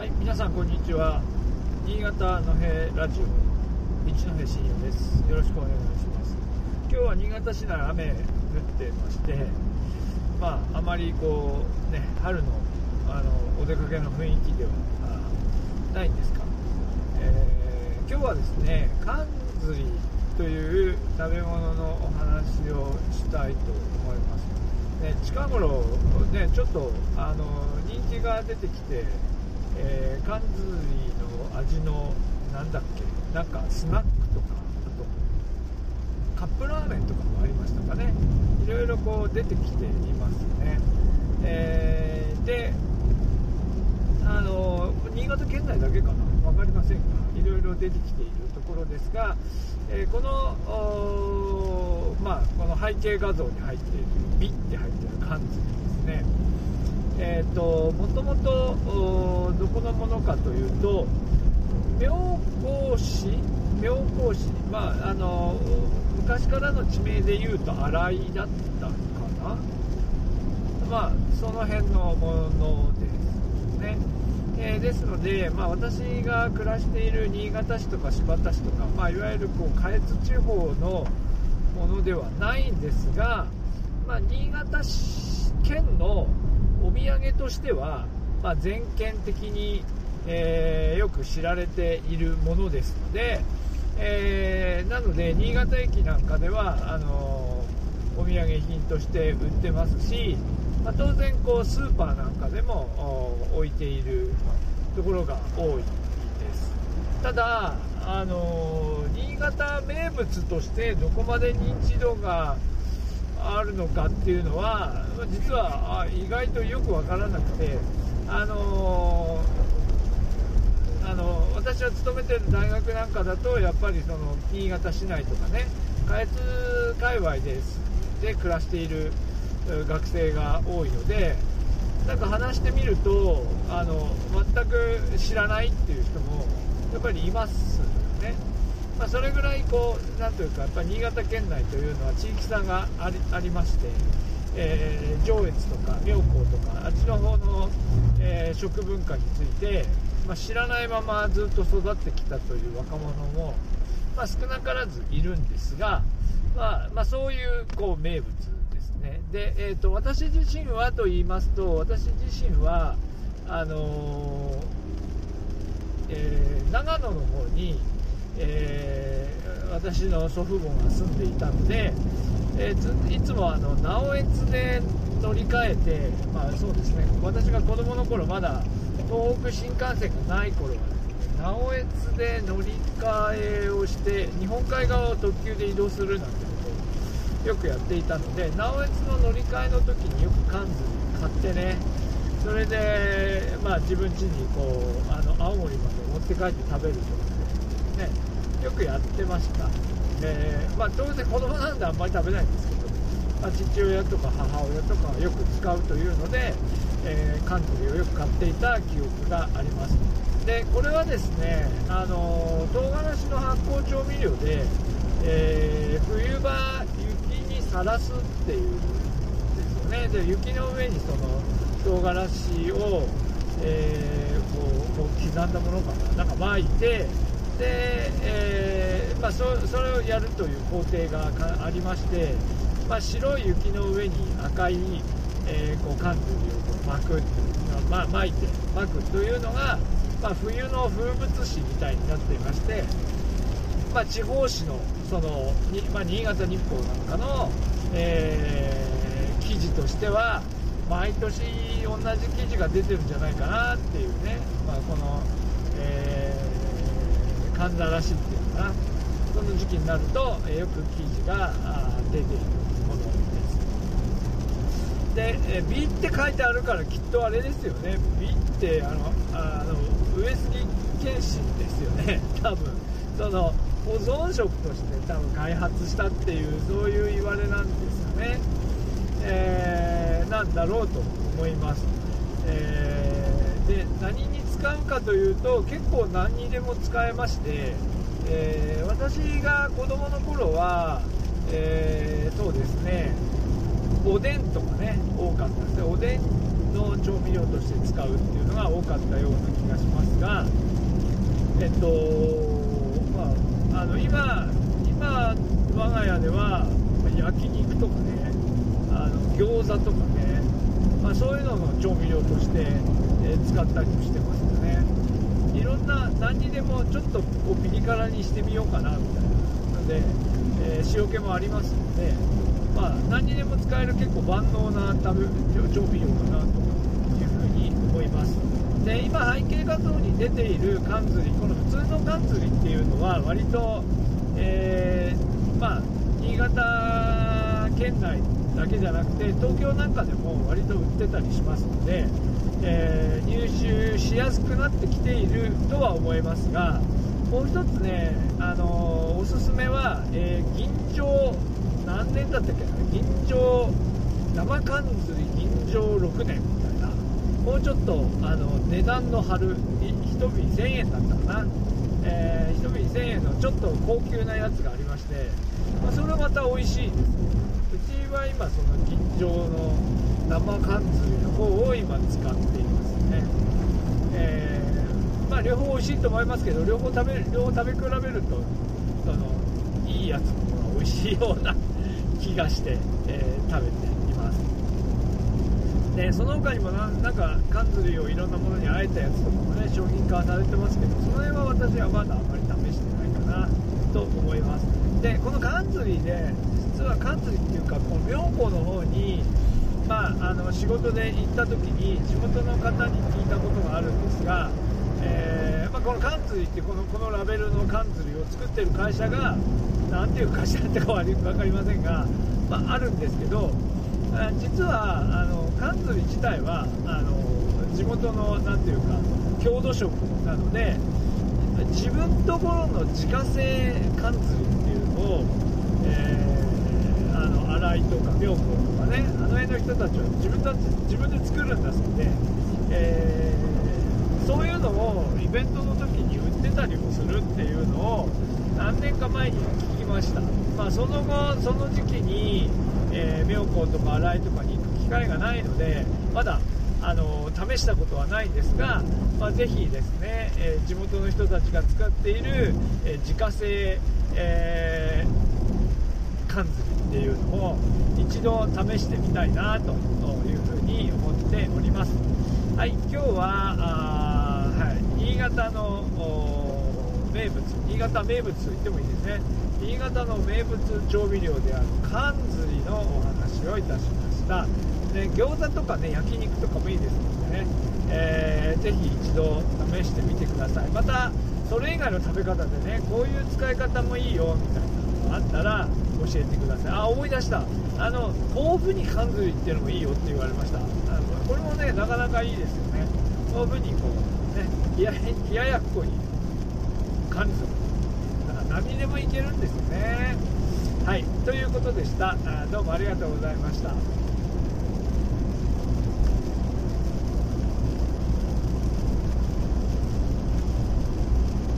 はい、皆さんこんにちは。新潟のへラジオ一戸深夜です。よろしくお願いします。今日は新潟市内雨降ってまして、まああまりこうね春のあのお出かけの雰囲気ではないんですが、えー今日はですねかんずりという食べ物のお話をしたいと思います。ね、近頃、ね、ちょっとあの人気が出てきて、えー、かんずりの味のなんだっけなんかスナックとかあとカップラーメンとかもありましたかね。いろいろこう出てきていますね、えーであの新潟県内だけかな。分かりませんがいろいろ出てきているところですが、えーこのまあ、この背景画像に入っている「美」って入っている漢字ですね。えっ、ともともとどこのものかというと妙高市妙高市まああの昔からの地名で言うと新井だったかな。まあその辺のものですね、えーですので、まあ、私が暮らしている新潟市とか新発田市とか、まあ、いわゆるこう下越地方のものではないんですが、まあ、新潟県のお土産としては、まあ、全県的に、えーよく知られているものですので、えーなので新潟駅なんかではあのお土産品として売ってますし、まあ、当然こうスーパーなんかでも置いているところが多いです。ただ、あの新潟名物としてどこまで認知度があるのかっていうのは実は意外とよくわからなくて、あのあの私は勤めてる大学なんかだとやっぱりその新潟市内とかね下越界隈ですで暮らしている学生が多いのでなんか話してみるとあの全く知らないっていう人もやっぱりいますよね、まあ、それぐらいこうなんというかやっぱ新潟県内というのは地域差がありありまして、えー上越とか妙高とかあっちの方の、えー食文化について、まあ、知らないままずっと育ってきたという若者も、まあ、少なからずいるんですが、まあまあ、そういうこう名物ですね。で、えー、と私自身はと言いますと私自身はあのーえー長野の方に、えー私の祖父母が住んでいたので、えーいつもあの直江津で乗り換えて、まあ、そうですね。私が子供の頃まだ東北新幹線がない頃はね直江津で乗り換えをして日本海側を特急で移動するなんてことをよくやっていたので直江津の乗り換えの時によく缶詰買ってねそれで、まあ、自分家にこうあの青森まで持って帰って食べると。かねよくやってました、えーまあ、当然子供なんであんまり食べないんですけど、まあ、父親とか母親とかはよく使うというので、えー、缶詰をよく買っていた記憶があります。でこれはですねあの唐辛子の発酵調味料で、えー冬場雪にさらすっていうんですよね。で雪の上にその唐辛子を、えーこうこう刻んだものかななんか巻いてで、えーまあ、そそれをやるという工程がありまして、まあ、白い雪の上に赤い、えーこう缶詰をこう巻くっていうまあ、巻いて巻くというのが、まあ、冬の風物詩みたいになっていまして、まあ、地方紙のその、にまあ、新潟日報なんかの、えー記事としては毎年同じ記事が出てるんじゃないかなっていうね、まあ、この、ー、神田らしいっていうかな。その時期になると、えーよく記事が出ているものです。で、えー、美って書いてあるからきっとあれですよね。美ってあのあの上杉謙信ですよね。多分。その保存食として多分開発したっていうそういう言われなんですかね、えーなんだろうと思います、えーで何に使うかというと結構何にでも使えまして、えー私が子供の頃は、えーそうですねおでんとかね多かったですね。おでんの調味料として使うっていうのが多かったような気がしますがえっ、とまああの今今我が家では焼肉とかねあの餃子とかね、まあ、そういうのの調味料として、え、使ったりもしてますよね。いろんな何にでもちょっとこうピリ辛にしてみようかなみたいな。ので、えー、塩気もありますので、まあ、何にでも使える結構万能な食べ調味料かなというふうに思います。で今背景画像に出ている缶釣りこの普通の缶釣りっていうのは割と、えー、まあ、県内だけじゃなくて東京なんかでも割と売ってたりしますので、えー、入手しやすくなってきているとは思いますがもう一つね、あのー、おすすめは、えー、銀醸何年だったっけな？銀醸生缶釣り銀醸6年みたいなもうちょっとあの値段の張る1瓶1000円だったかな、えー、1瓶1000円のちょっと高級なやつがありまして、まあ、それはまた美味しいです。うちは今その銀醸の生缶釣りの方を今使っていますね、えー、まあ、両方美味しいと思いますけど両方食べ両方食べ比べるとそのいいやつの方が美味しいような気がして、えー、食べています。でその他にもなんか缶釣りをいろんなものにあえたやつとかもね商品化されてますけどその辺は私はまだあまり試してないかなと思います。でこの缶釣りで実は缶釣りっていうかこの妙高の方にまあ、あの仕事で行った時に地元の方に聞いたことがあるんですが、えー、まあ、この缶釣りってこのこのラベルの缶釣りを作ってる会社が何ていう会社ってかは分かりませんが、まあ、あるんですけど実はあの缶釣り自体はあの地元の何ていうか郷土食なので自分ところの自家製缶釣りっていうのを、えーあの新井とか妙高とかねあの辺の人たちは自分たち自分で作るんだそうで、えー、そういうのをイベントの時に売ってたりもするっていうのを何年か前に聞きました、まあ、その後その時期に、えー、妙高とか新井とかに行く機会がないのでまだあの試したことはないんですが、まあ、ぜひですね、えー、地元の人たちが使っている、え自家製、え缶釣りっていうのを一度試してみたいなというふうに思っております。はい今日は、はい、新潟の名物新潟名物と言ってもいいですね。新潟の名物調味料である缶釣りのお話をいたしました。で餃子とかね焼肉とかもいいですのでね、えー、ぜひ一度試してみてください。またそれ以外の食べ方でねこういう使い方もいいよみたいな。あったら教えてください。あ思い出した。あの豆腐に缶詰っていうのもいいよって言われました。あのこれもねなかなかいいですよね。豆腐にこうね冷やややっこに缶詰だから何でもいけるんですよね。はい。ということでした。あどうもありがとうございました。